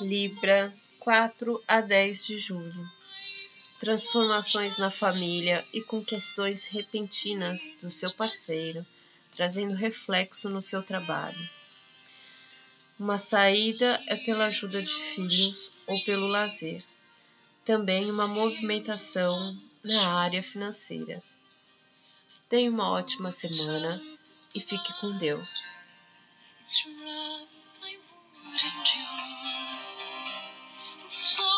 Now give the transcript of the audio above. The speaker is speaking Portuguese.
Libra, 4 a 10 de julho. Transformações na família e com questões repentinas do seu parceiro, trazendo reflexo no seu trabalho. Uma saída é pela ajuda de filhos ou pelo lazer. Também uma movimentação na área financeira. Tenha uma ótima semana e fique com Deus. So